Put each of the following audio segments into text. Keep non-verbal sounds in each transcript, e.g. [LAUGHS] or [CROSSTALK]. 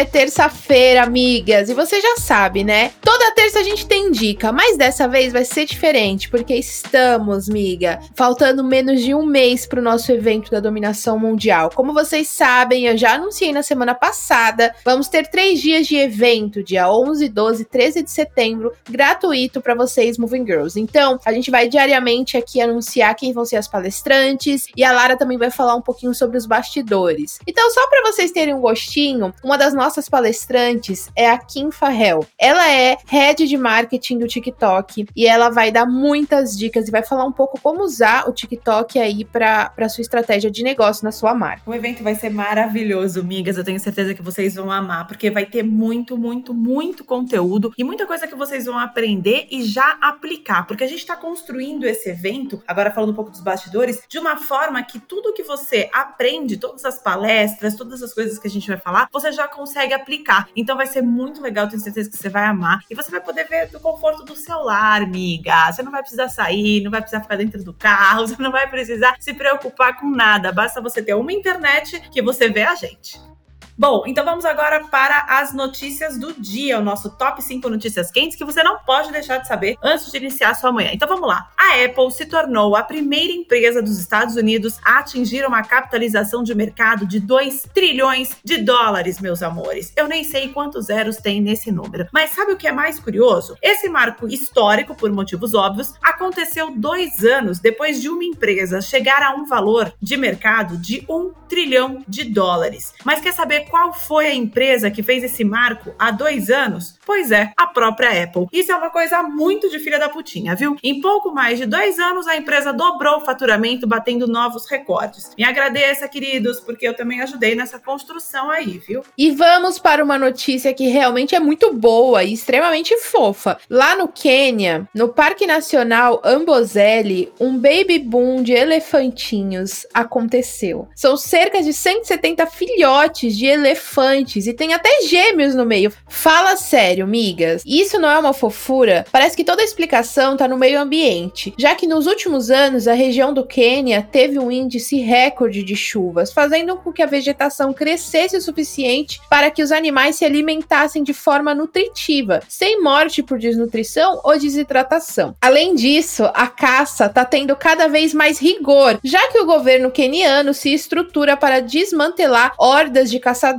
É terça-feira, amigas, e você já sabe, né? Toda terça a gente tem dica, mas dessa vez vai ser diferente, porque estamos, miga, faltando menos de um mês para o nosso evento da dominação mundial. Como vocês sabem, eu já anunciei na semana passada, vamos ter três dias de evento, dia 11, 12 e 13 de setembro, gratuito para vocês, Moving Girls. Então, a gente vai diariamente aqui anunciar quem vão ser as palestrantes e a Lara também vai falar um pouquinho sobre os bastidores. Então, só para vocês terem um gostinho, uma das das nossas palestrantes é a Kim Farrell. Ela é head de marketing do TikTok e ela vai dar muitas dicas e vai falar um pouco como usar o TikTok aí para sua estratégia de negócio na sua marca. O evento vai ser maravilhoso, migas. Eu tenho certeza que vocês vão amar, porque vai ter muito, muito, muito conteúdo e muita coisa que vocês vão aprender e já aplicar, porque a gente está construindo esse evento, agora falando um pouco dos bastidores, de uma forma que tudo que você aprende, todas as palestras, todas as coisas que a gente vai falar, você já consegue aplicar. Então vai ser muito legal, tenho certeza que você vai amar. E você vai poder ver do conforto do celular, amiga. Você não vai precisar sair, não vai precisar ficar dentro do carro, [LAUGHS] você não vai precisar se preocupar com nada. Basta você ter uma internet que você vê a gente. Bom, então vamos agora para as notícias do dia, o nosso top 5 notícias quentes que você não pode deixar de saber antes de iniciar sua manhã. Então vamos lá. A Apple se tornou a primeira empresa dos Estados Unidos a atingir uma capitalização de mercado de 2 trilhões de dólares, meus amores. Eu nem sei quantos zeros tem nesse número. Mas sabe o que é mais curioso? Esse marco histórico, por motivos óbvios, aconteceu dois anos depois de uma empresa chegar a um valor de mercado de 1 trilhão de dólares. Mas quer saber qual foi a empresa que fez esse marco há dois anos? Pois é, a própria Apple. Isso é uma coisa muito de filha da putinha, viu? Em pouco mais de dois anos, a empresa dobrou o faturamento, batendo novos recordes. Me agradeça, queridos, porque eu também ajudei nessa construção aí, viu? E vamos para uma notícia que realmente é muito boa e extremamente fofa. Lá no Quênia, no Parque Nacional Amboseli, um baby boom de elefantinhos aconteceu. São cerca de 170 filhotes de elefantes e tem até gêmeos no meio. Fala sério, migas. Isso não é uma fofura? Parece que toda a explicação tá no meio ambiente, já que nos últimos anos a região do Quênia teve um índice recorde de chuvas, fazendo com que a vegetação crescesse o suficiente para que os animais se alimentassem de forma nutritiva, sem morte por desnutrição ou desidratação. Além disso, a caça tá tendo cada vez mais rigor, já que o governo queniano se estrutura para desmantelar hordas de caçadores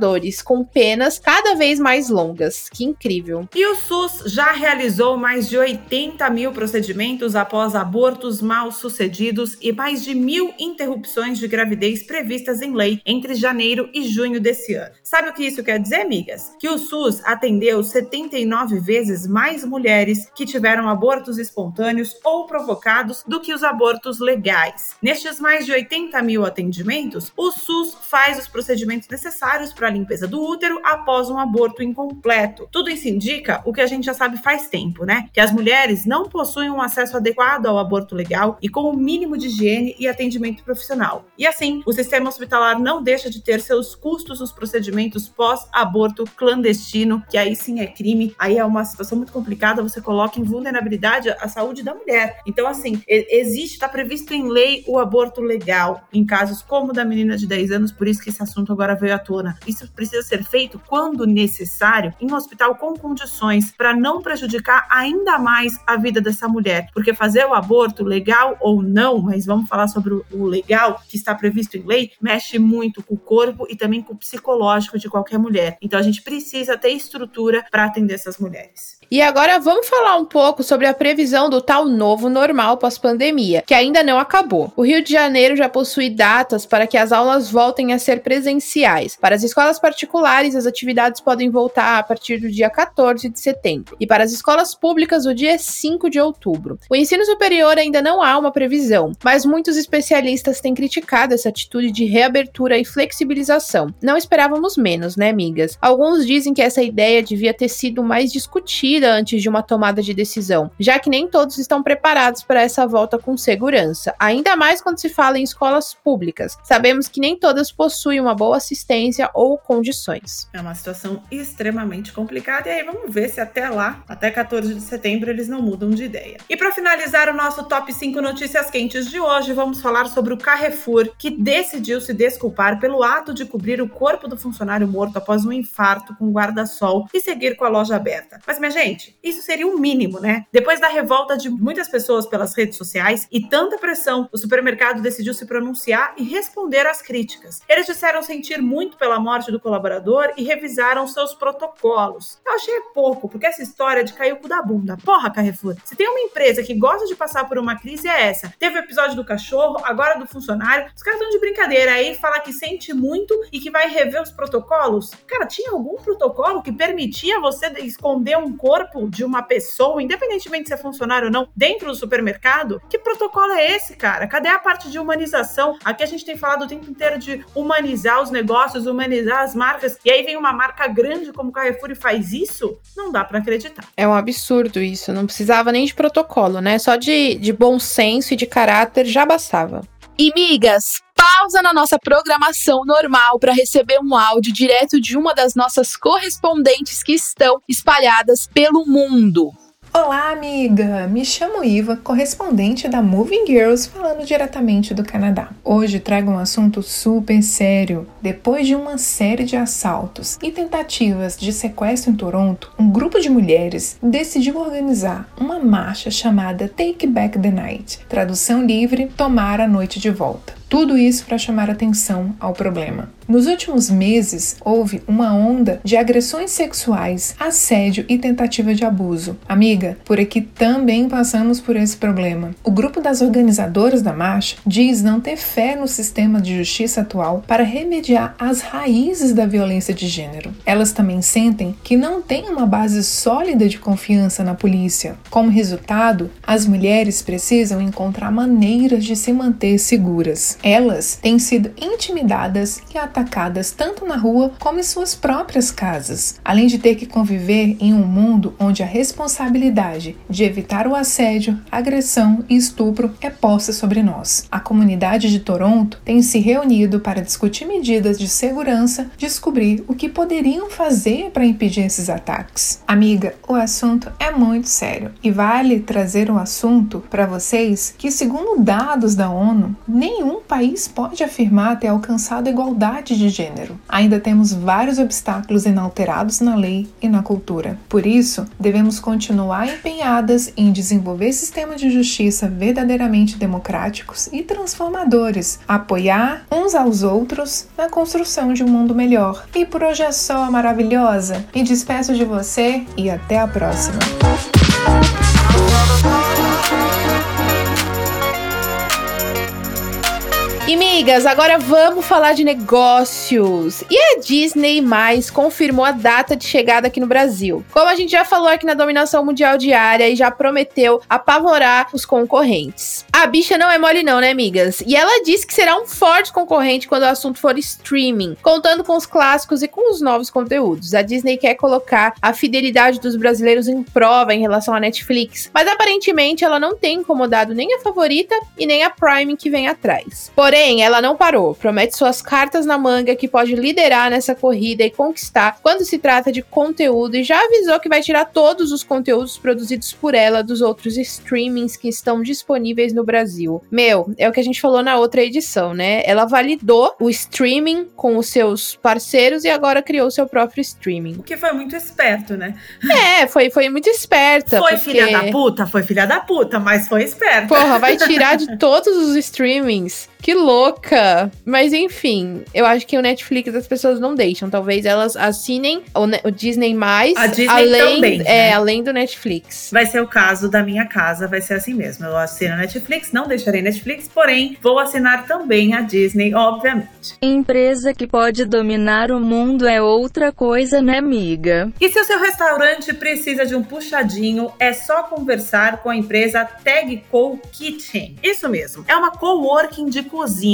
com penas cada vez mais longas. Que incrível. E o SUS já realizou mais de 80 mil procedimentos após abortos mal sucedidos e mais de mil interrupções de gravidez previstas em lei entre janeiro e junho desse ano. Sabe o que isso quer dizer, amigas? Que o SUS atendeu 79 vezes mais mulheres que tiveram abortos espontâneos ou provocados do que os abortos legais. Nestes mais de 80 mil atendimentos, o SUS faz os procedimentos necessários para a limpeza do útero após um aborto incompleto. Tudo isso indica o que a gente já sabe faz tempo, né? Que as mulheres não possuem um acesso adequado ao aborto legal e com o mínimo de higiene e atendimento profissional. E assim, o sistema hospitalar não deixa de ter seus custos nos procedimentos pós-aborto clandestino, que aí sim é crime, aí é uma situação muito complicada, você coloca em vulnerabilidade a saúde da mulher. Então, assim, existe, está previsto em lei o aborto legal, em casos como o da menina de 10 anos, por isso que esse assunto agora veio à tona. Isso precisa ser feito quando necessário em um hospital com condições para não prejudicar ainda mais a vida dessa mulher, porque fazer o aborto legal ou não, mas vamos falar sobre o legal que está previsto em lei, mexe muito com o corpo e também com o psicológico de qualquer mulher. Então a gente precisa ter estrutura para atender essas mulheres. E agora vamos falar um pouco sobre a previsão do tal novo normal pós-pandemia, que ainda não acabou. O Rio de Janeiro já possui datas para que as aulas voltem a ser presenciais. Para as escolas particulares, as atividades podem voltar a partir do dia 14 de setembro. E para as escolas públicas, o dia 5 de outubro. O ensino superior ainda não há uma previsão, mas muitos especialistas têm criticado essa atitude de reabertura e flexibilização. Não esperávamos menos, né, amigas? Alguns dizem que essa ideia devia ter sido mais discutida antes de uma tomada de decisão, já que nem todos estão preparados para essa volta com segurança, ainda mais quando se fala em escolas públicas. Sabemos que nem todas possuem uma boa assistência ou condições. É uma situação extremamente complicada e aí vamos ver se até lá, até 14 de setembro, eles não mudam de ideia. E para finalizar o nosso top 5 notícias quentes de hoje, vamos falar sobre o Carrefour, que decidiu se desculpar pelo ato de cobrir o corpo do funcionário morto após um infarto com guarda-sol e seguir com a loja aberta. Mas, minha gente, isso seria o um mínimo, né? Depois da revolta de muitas pessoas pelas redes sociais e tanta pressão, o supermercado decidiu se pronunciar e responder às críticas. Eles disseram sentir muito pela morte do colaborador e revisaram seus protocolos. Eu achei pouco, porque essa história de cair o cu da bunda. Porra, Carrefour, se tem uma empresa que gosta de passar por uma crise, é essa. Teve o episódio do cachorro, agora do funcionário. Os caras estão de brincadeira aí, falar que sente muito e que vai rever os protocolos. Cara, tinha algum protocolo que permitia você esconder um corpo de uma pessoa, independentemente se é funcionário ou não, dentro do supermercado? Que protocolo é esse, cara? Cadê a parte de humanização? Aqui a gente tem falado o tempo inteiro de humanizar os negócios, humanizar as marcas, e aí vem uma marca grande como Carrefour e faz isso? Não dá para acreditar. É um absurdo isso. Não precisava nem de protocolo, né? Só de, de bom senso e de caráter já bastava. E migas, pausa na nossa programação normal para receber um áudio direto de uma das nossas correspondentes que estão espalhadas pelo mundo. Olá, amiga! Me chamo Iva, correspondente da Moving Girls, falando diretamente do Canadá. Hoje trago um assunto super sério. Depois de uma série de assaltos e tentativas de sequestro em Toronto, um grupo de mulheres decidiu organizar uma marcha chamada Take Back the Night tradução livre, Tomar a Noite de Volta. Tudo isso para chamar atenção ao problema. Nos últimos meses, houve uma onda de agressões sexuais, assédio e tentativa de abuso. Amiga, por aqui também passamos por esse problema. O grupo das organizadoras da marcha diz não ter fé no sistema de justiça atual para remediar as raízes da violência de gênero. Elas também sentem que não tem uma base sólida de confiança na polícia. Como resultado, as mulheres precisam encontrar maneiras de se manter seguras. Elas têm sido intimidadas e atacadas tanto na rua como em suas próprias casas, além de ter que conviver em um mundo onde a responsabilidade de evitar o assédio, agressão e estupro é posta sobre nós. A comunidade de Toronto tem se reunido para discutir medidas de segurança, descobrir o que poderiam fazer para impedir esses ataques. Amiga, o assunto é muito sério e vale trazer um assunto para vocês que, segundo dados da ONU, nenhum país pode afirmar ter alcançado igualdade de gênero. Ainda temos vários obstáculos inalterados na lei e na cultura. Por isso, devemos continuar empenhadas em desenvolver sistemas de justiça verdadeiramente democráticos e transformadores, apoiar uns aos outros na construção de um mundo melhor. E por hoje é só, maravilhosa. Me despeço de você e até a próxima. E migas, agora vamos falar de negócios. E a Disney mais confirmou a data de chegada aqui no Brasil. Como a gente já falou aqui na dominação mundial diária e já prometeu apavorar os concorrentes. A bicha não é mole não, né, amigas? E ela disse que será um forte concorrente quando o assunto for streaming, contando com os clássicos e com os novos conteúdos. A Disney quer colocar a fidelidade dos brasileiros em prova em relação à Netflix, mas aparentemente ela não tem incomodado nem a favorita e nem a Prime que vem atrás. Porém, ela não parou. Promete suas cartas na manga que pode liderar nessa corrida e conquistar quando se trata de conteúdo e já avisou que vai tirar todos os conteúdos produzidos por ela dos outros streamings que estão disponíveis no Brasil. Meu, é o que a gente falou na outra edição, né? Ela validou o streaming com os seus parceiros e agora criou seu próprio streaming. O que foi muito esperto, né? É, foi, foi muito esperta. Foi porque... filha da puta, foi filha da puta, mas foi esperta. Porra, vai tirar de todos os streamings. Que louca! Louca. Mas enfim, eu acho que o Netflix as pessoas não deixam. Talvez elas assinem o, o Disney mais. A Disney além, também, É, né? além do Netflix. Vai ser o caso da minha casa, vai ser assim mesmo. Eu assino a Netflix, não deixarei Netflix, porém vou assinar também a Disney, obviamente. Empresa que pode dominar o mundo é outra coisa, né, amiga? E se o seu restaurante precisa de um puxadinho, é só conversar com a empresa Tag Co Kitchen. Isso mesmo, é uma coworking de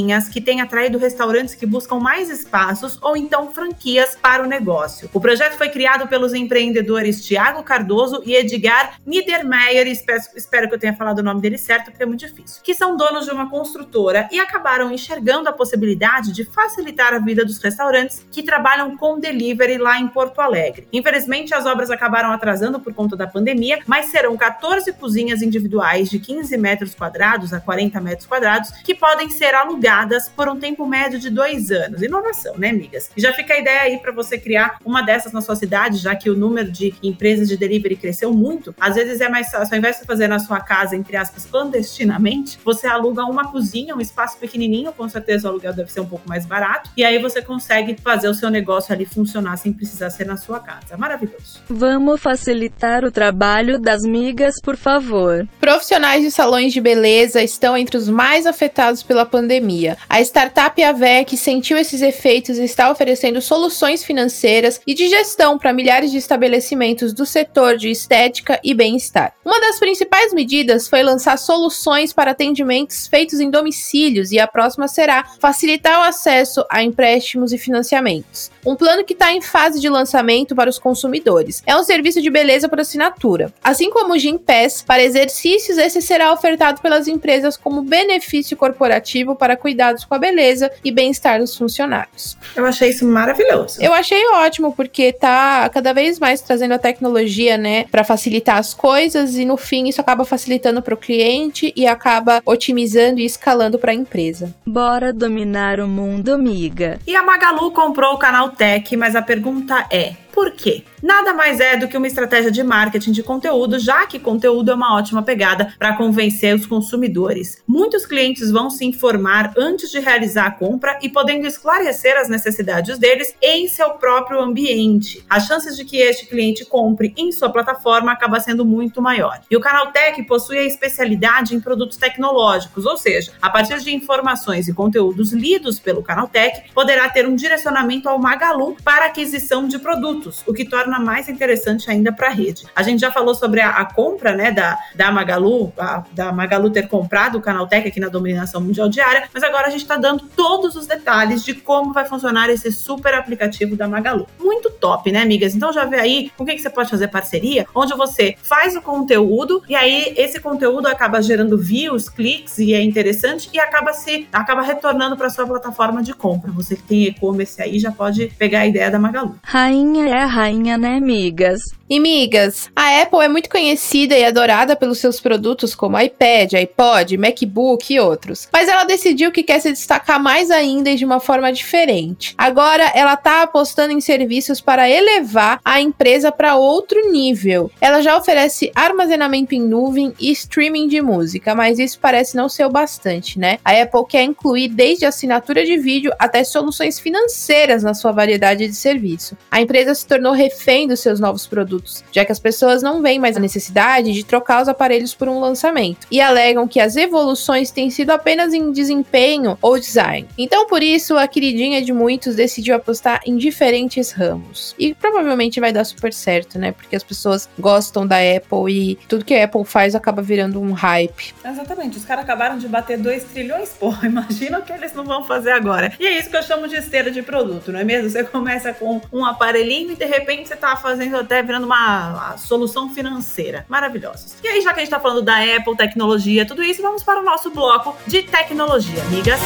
cozinhas que tem atraído restaurantes que buscam mais espaços ou então franquias para o negócio. O projeto foi criado pelos empreendedores Tiago Cardoso e Edgar Niedermeyer, espero, espero que eu tenha falado o nome dele certo, porque é muito difícil, que são donos de uma construtora e acabaram enxergando a possibilidade de facilitar a vida dos restaurantes que trabalham com delivery lá em Porto Alegre. Infelizmente, as obras acabaram atrasando por conta da pandemia, mas serão 14 cozinhas individuais de 15 metros quadrados a 40 metros quadrados que podem ser alugadas por um tempo médio de dois anos. Inovação, né, amigas? E já fica a ideia aí para você criar uma dessas na sua cidade, já que o número de empresas de delivery cresceu muito. Às vezes é mais fácil, ao invés de fazer na sua casa, entre aspas, clandestinamente, você aluga uma cozinha, um espaço pequenininho, com certeza o aluguel deve ser um pouco mais barato, e aí você consegue fazer o seu negócio ali funcionar sem precisar ser na sua casa. Maravilhoso. Vamos facilitar o trabalho das migas, por favor. Profissionais de salões de beleza estão entre os mais afetados pela pandemia. A startup Avec sentiu esses efeitos e está oferecendo soluções financeiras e de gestão para milhares de estabelecimentos do setor de estética e bem-estar. Uma das principais medidas foi lançar soluções para atendimentos feitos em domicílios e a próxima será facilitar o acesso a empréstimos e financiamentos. Um plano que está em fase de lançamento para os consumidores. É um serviço de beleza por assinatura. Assim como o Gympass, para exercícios, esse será ofertado pelas empresas como benefício corporativo para cuidados com a beleza e bem-estar dos funcionários. Eu achei isso maravilhoso. Eu achei ótimo porque tá cada vez mais trazendo a tecnologia, né, para facilitar as coisas e no fim isso acaba facilitando para o cliente e acaba otimizando e escalando para a empresa. Bora dominar o mundo, amiga. E a Magalu comprou o canal Tech, mas a pergunta é: por quê? Nada mais é do que uma estratégia de marketing de conteúdo, já que conteúdo é uma ótima pegada para convencer os consumidores. Muitos clientes vão se informar antes de realizar a compra e podendo esclarecer as necessidades deles em seu próprio ambiente. As chances de que este cliente compre em sua plataforma acaba sendo muito maior. E o canal Tech possui a especialidade em produtos tecnológicos, ou seja, a partir de informações e conteúdos lidos pelo canal Tech, poderá ter um direcionamento ao Magalu para aquisição de produtos, o que torna mais interessante ainda para a rede. A gente já falou sobre a, a compra né, da, da Magalu, a, da Magalu ter comprado o canal Tech aqui na dominação mundial diária, mas agora a gente está dando todos os detalhes de como vai funcionar esse super aplicativo da Magalu. Muito top, né, amigas? Então já vê aí com quem que você pode fazer parceria, onde você faz o conteúdo e aí esse conteúdo acaba gerando views, cliques e é interessante e acaba se acaba retornando para sua plataforma de compra. Você que tem e-commerce aí já pode pegar a ideia da Magalu. Rainha é a rainha, né, migas? E migas, a Apple é muito conhecida e adorada pelos seus produtos como iPad, iPod, MacBook e outros. Mas ela decidiu que quer se destacar mais ainda e de uma forma diferente. Agora ela tá apostando em serviços para elevar a empresa para outro nível. Ela já oferece armazenamento em nuvem e streaming de música, mas isso parece não ser o bastante, né? A Apple quer incluir desde assinatura de vídeo até soluções financeiras na sua variedade de serviço. A empresa se tornou refém dos seus novos produtos, já que as pessoas não veem mais a necessidade de trocar os aparelhos por um lançamento e alegam que as evoluções têm sido apenas em desempenho ou design. Então, por isso, a queridinha de muitos decidiu apostar em diferentes ramos. E provavelmente vai dar super certo, né? Porque as pessoas gostam da Apple e tudo que a Apple faz acaba virando um hype. Exatamente, os caras acabaram de bater 2 trilhões, porra, [LAUGHS] imagina o que eles não vão fazer agora. E é isso que eu chamo de esteira de produto, não é mesmo? Você começa com um aparelhinho e de repente você tá fazendo até virando uma, uma solução financeira. Maravilhosos. E aí, já que a gente tá falando da Apple, tecnologia, tudo isso, vamos para o nosso bloco de tecnologia, amigas.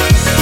Muitas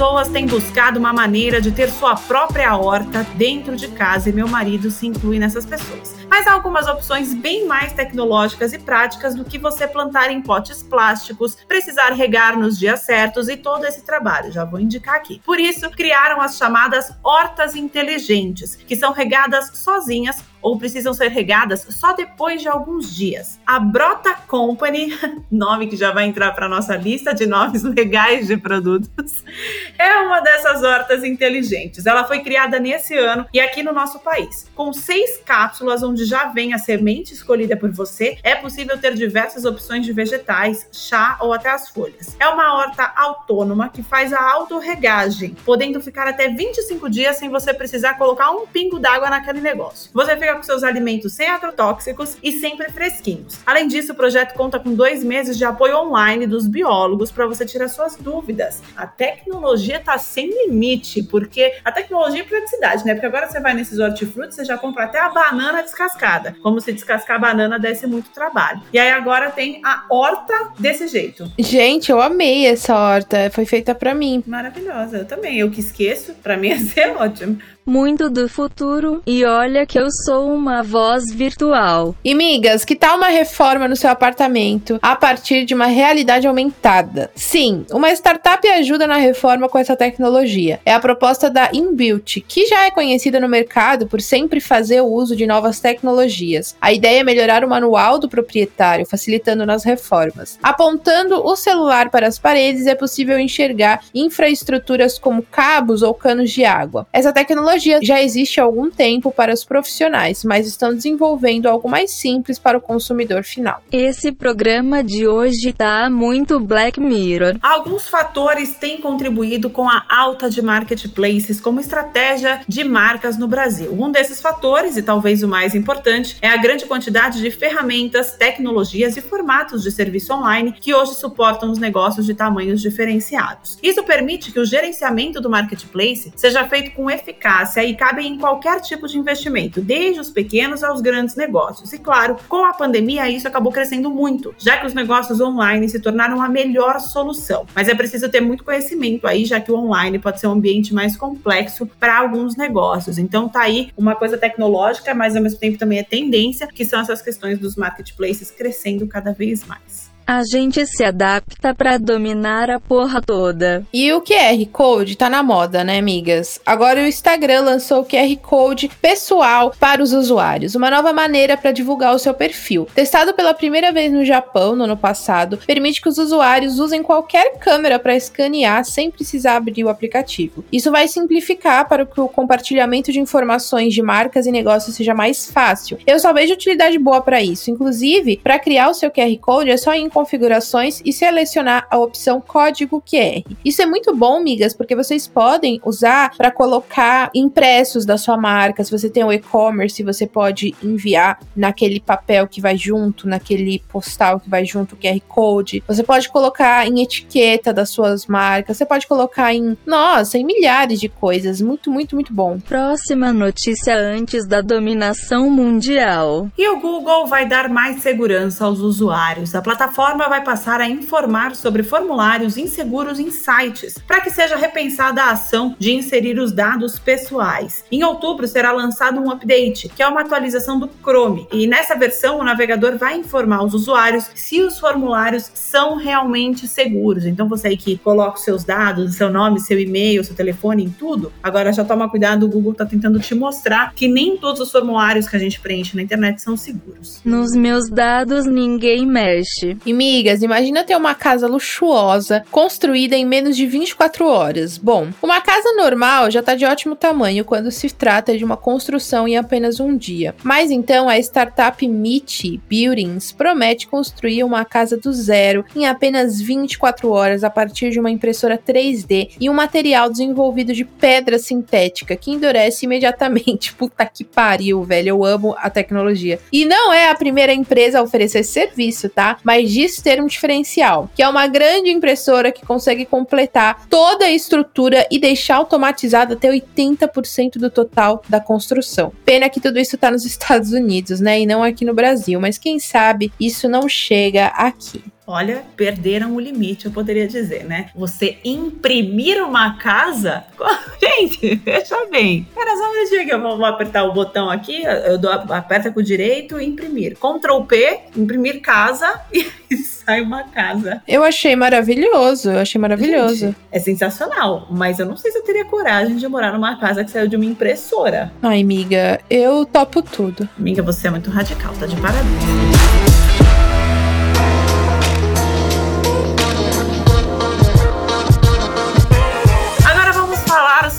pessoas têm buscado uma maneira de ter sua própria horta dentro de casa e meu marido se inclui nessas pessoas. Mas há algumas opções bem mais tecnológicas e práticas do que você plantar em potes plásticos, precisar regar nos dias certos e todo esse trabalho. Já vou indicar aqui. Por isso, criaram as chamadas hortas inteligentes, que são regadas sozinhas ou precisam ser regadas só depois de alguns dias. A Brota Company, [LAUGHS] nome que já vai entrar para nossa lista de nomes legais de produtos, [LAUGHS] é uma dessas hortas inteligentes. Ela foi criada nesse ano e aqui no nosso país. Com seis cápsulas onde já vem a semente escolhida por você, é possível ter diversas opções de vegetais, chá ou até as folhas. É uma horta autônoma que faz a autorregagem, podendo ficar até 25 dias sem você precisar colocar um pingo d'água naquele negócio. Você fica com seus alimentos sem agrotóxicos e sempre fresquinhos. Além disso, o projeto conta com dois meses de apoio online dos biólogos para você tirar suas dúvidas. A tecnologia está sem limite, porque a tecnologia é praticidade, né? Porque agora você vai nesses hortifrutos, você já compra até a banana descascada, como se descascar a banana desse muito trabalho. E aí agora tem a horta desse jeito. Gente, eu amei essa horta, foi feita para mim. Maravilhosa, eu também. Eu que esqueço, para mim [LAUGHS] ia ser ótimo muito do futuro, e olha que eu sou uma voz virtual. E migas, que tal uma reforma no seu apartamento a partir de uma realidade aumentada? Sim, uma startup ajuda na reforma com essa tecnologia. É a proposta da Inbuilt, que já é conhecida no mercado por sempre fazer o uso de novas tecnologias. A ideia é melhorar o manual do proprietário, facilitando nas reformas. Apontando o celular para as paredes, é possível enxergar infraestruturas como cabos ou canos de água. Essa tecnologia tecnologia já existe há algum tempo para os profissionais, mas estão desenvolvendo algo mais simples para o consumidor final. Esse programa de hoje tá muito Black Mirror. Alguns fatores têm contribuído com a alta de marketplaces como estratégia de marcas no Brasil. Um desses fatores, e talvez o mais importante, é a grande quantidade de ferramentas, tecnologias e formatos de serviço online que hoje suportam os negócios de tamanhos diferenciados. Isso permite que o gerenciamento do marketplace seja feito com eficácia eficácia e cabem em qualquer tipo de investimento, desde os pequenos aos grandes negócios. E claro, com a pandemia isso acabou crescendo muito, já que os negócios online se tornaram a melhor solução. Mas é preciso ter muito conhecimento aí, já que o online pode ser um ambiente mais complexo para alguns negócios. Então tá aí uma coisa tecnológica, mas ao mesmo tempo também é tendência, que são essas questões dos marketplaces crescendo cada vez mais. A gente se adapta para dominar a porra toda. E o QR Code tá na moda, né, amigas? Agora o Instagram lançou o QR Code pessoal para os usuários, uma nova maneira para divulgar o seu perfil. Testado pela primeira vez no Japão no ano passado, permite que os usuários usem qualquer câmera para escanear sem precisar abrir o aplicativo. Isso vai simplificar para que o compartilhamento de informações de marcas e negócios seja mais fácil. Eu só vejo utilidade boa para isso. Inclusive, para criar o seu QR Code é só em configurações e selecionar a opção código QR. Isso é muito bom, migas, porque vocês podem usar para colocar impressos da sua marca. Se você tem o e-commerce, você pode enviar naquele papel que vai junto, naquele postal que vai junto o QR Code. Você pode colocar em etiqueta das suas marcas. Você pode colocar em, nossa, em milhares de coisas. Muito, muito, muito bom. Próxima notícia antes da dominação mundial. E o Google vai dar mais segurança aos usuários. A plataforma plataforma vai passar a informar sobre formulários inseguros em sites, para que seja repensada a ação de inserir os dados pessoais. Em outubro será lançado um update, que é uma atualização do Chrome, e nessa versão o navegador vai informar os usuários se os formulários são realmente seguros. Então você aí que coloca os seus dados, seu nome, seu e-mail, seu telefone em tudo, agora já toma cuidado, o Google está tentando te mostrar que nem todos os formulários que a gente preenche na internet são seguros. Nos meus dados ninguém mexe. E Migas, imagina ter uma casa luxuosa, construída em menos de 24 horas. Bom, uma casa normal já tá de ótimo tamanho quando se trata de uma construção em apenas um dia. Mas então a startup Meet Buildings promete construir uma casa do zero em apenas 24 horas a partir de uma impressora 3D e um material desenvolvido de pedra sintética que endurece imediatamente. [LAUGHS] Puta que pariu, velho. Eu amo a tecnologia. E não é a primeira empresa a oferecer serviço, tá? Mas diz isso ter um diferencial, que é uma grande impressora que consegue completar toda a estrutura e deixar automatizado até 80% do total da construção. Pena que tudo isso está nos [LAUGHS] Estados Unidos, né, e não aqui no Brasil, mas quem sabe isso não chega aqui. Olha, perderam o limite, eu poderia dizer, né? Você imprimir uma casa. [LAUGHS] Gente, veja bem. Era só um minutinho que eu vou apertar o botão aqui, eu dou, aperta com o direito e imprimir. Ctrl P, imprimir casa [LAUGHS] e sai uma casa. Eu achei maravilhoso, eu achei maravilhoso. Gente, é sensacional, mas eu não sei se eu teria coragem de morar numa casa que saiu de uma impressora. Ai, amiga, eu topo tudo. Amiga, você é muito radical, tá de parabéns.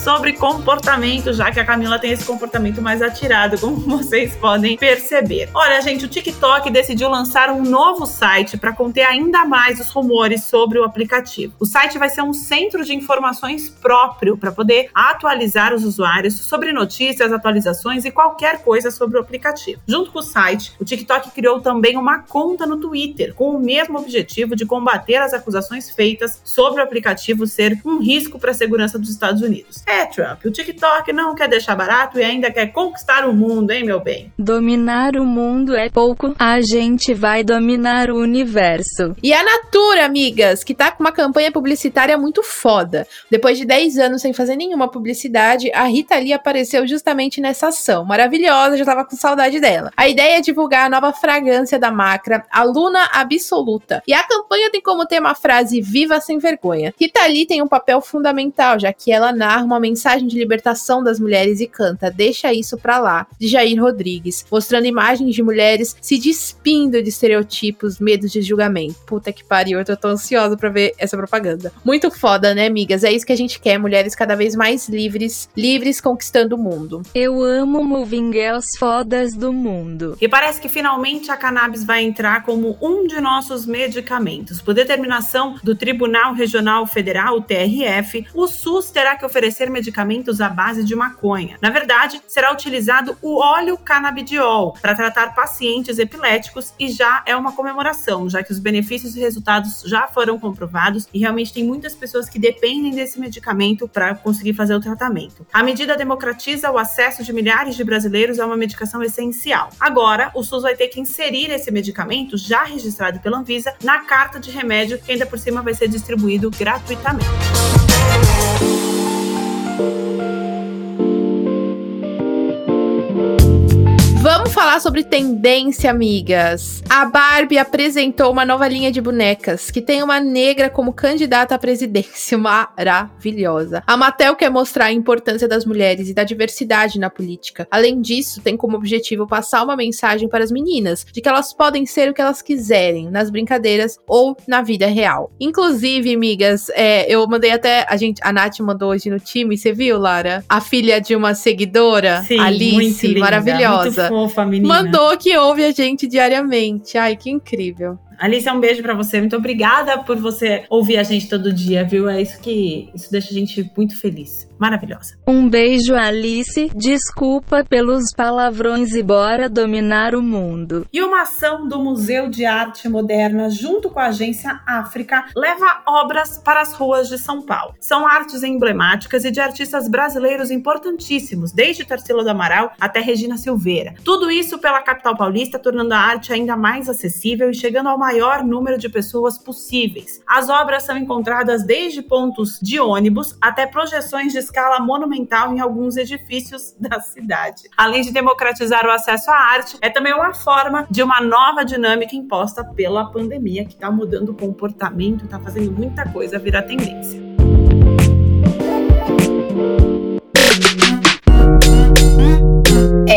Sobre comportamento, já que a Camila tem esse comportamento mais atirado, como [LAUGHS] vocês podem perceber. Olha, gente, o TikTok decidiu lançar um novo site para conter ainda mais os rumores sobre o aplicativo. O site vai ser um centro de informações próprio para poder atualizar os usuários sobre notícias, atualizações e qualquer coisa sobre o aplicativo. Junto com o site, o TikTok criou também uma conta no Twitter com o mesmo objetivo de combater as acusações feitas sobre o aplicativo ser um risco para a segurança dos Estados Unidos. É, Trump, o TikTok não quer deixar barato e ainda quer conquistar o mundo, hein, meu bem? Dominar o mundo é pouco, a gente vai dominar o universo. E a Natura, amigas, que tá com uma campanha publicitária muito foda. Depois de 10 anos sem fazer nenhuma publicidade, a Rita Lee apareceu justamente nessa ação. Maravilhosa, já tava com saudade dela. A ideia é divulgar a nova fragrância da Macra, a Luna Absoluta. E a campanha tem como tema a frase Viva sem vergonha. Rita Lee tem um papel fundamental, já que ela narra uma mensagem de libertação das mulheres e canta Deixa Isso Pra Lá, de Jair Rodrigues, mostrando imagens de mulheres se despindo de estereotipos, medos de julgamento. Puta que pariu, eu tô tão ansiosa pra ver essa propaganda. Muito foda, né, amigas? É isso que a gente quer, mulheres cada vez mais livres, livres conquistando o mundo. Eu amo Moving Girls fodas do mundo. E parece que finalmente a cannabis vai entrar como um de nossos medicamentos. Por determinação do Tribunal Regional Federal, o TRF, o SUS terá que oferecer medicamentos à base de maconha. Na verdade, será utilizado o óleo canabidiol para tratar pacientes epiléticos e já é uma comemoração, já que os benefícios e resultados já foram comprovados e realmente tem muitas pessoas que dependem desse medicamento para conseguir fazer o tratamento. A medida democratiza o acesso de milhares de brasileiros a uma medicação essencial. Agora, o SUS vai ter que inserir esse medicamento já registrado pela Anvisa na carta de remédio que ainda por cima vai ser distribuído gratuitamente. Falar sobre tendência, amigas. A Barbie apresentou uma nova linha de bonecas que tem uma negra como candidata à presidência. [LAUGHS] Maravilhosa. A Mattel quer mostrar a importância das mulheres e da diversidade na política. Além disso, tem como objetivo passar uma mensagem para as meninas de que elas podem ser o que elas quiserem nas brincadeiras ou na vida real. Inclusive, amigas, é, eu mandei até. A gente, a Nath mandou hoje no time, você viu, Lara? A filha de uma seguidora, Sim, Alice, maravilhosa fofa, menina. Mandou que ouve a gente diariamente. Ai, que incrível. Alice, um beijo para você. Muito obrigada por você ouvir a gente todo dia, viu? É isso que isso deixa a gente muito feliz. Maravilhosa. Um beijo, Alice. Desculpa pelos palavrões e bora dominar o mundo. E uma ação do Museu de Arte Moderna, junto com a agência África, leva obras para as ruas de São Paulo. São artes emblemáticas e de artistas brasileiros importantíssimos, desde Tarsila do Amaral até Regina Silveira. Tudo isso pela capital paulista, tornando a arte ainda mais acessível e chegando ao maior maior número de pessoas possíveis. As obras são encontradas desde pontos de ônibus até projeções de escala monumental em alguns edifícios [LAUGHS] da cidade. Além de democratizar o acesso à arte, é também uma forma de uma nova dinâmica imposta pela pandemia, que está mudando o comportamento, está fazendo muita coisa virar tendência.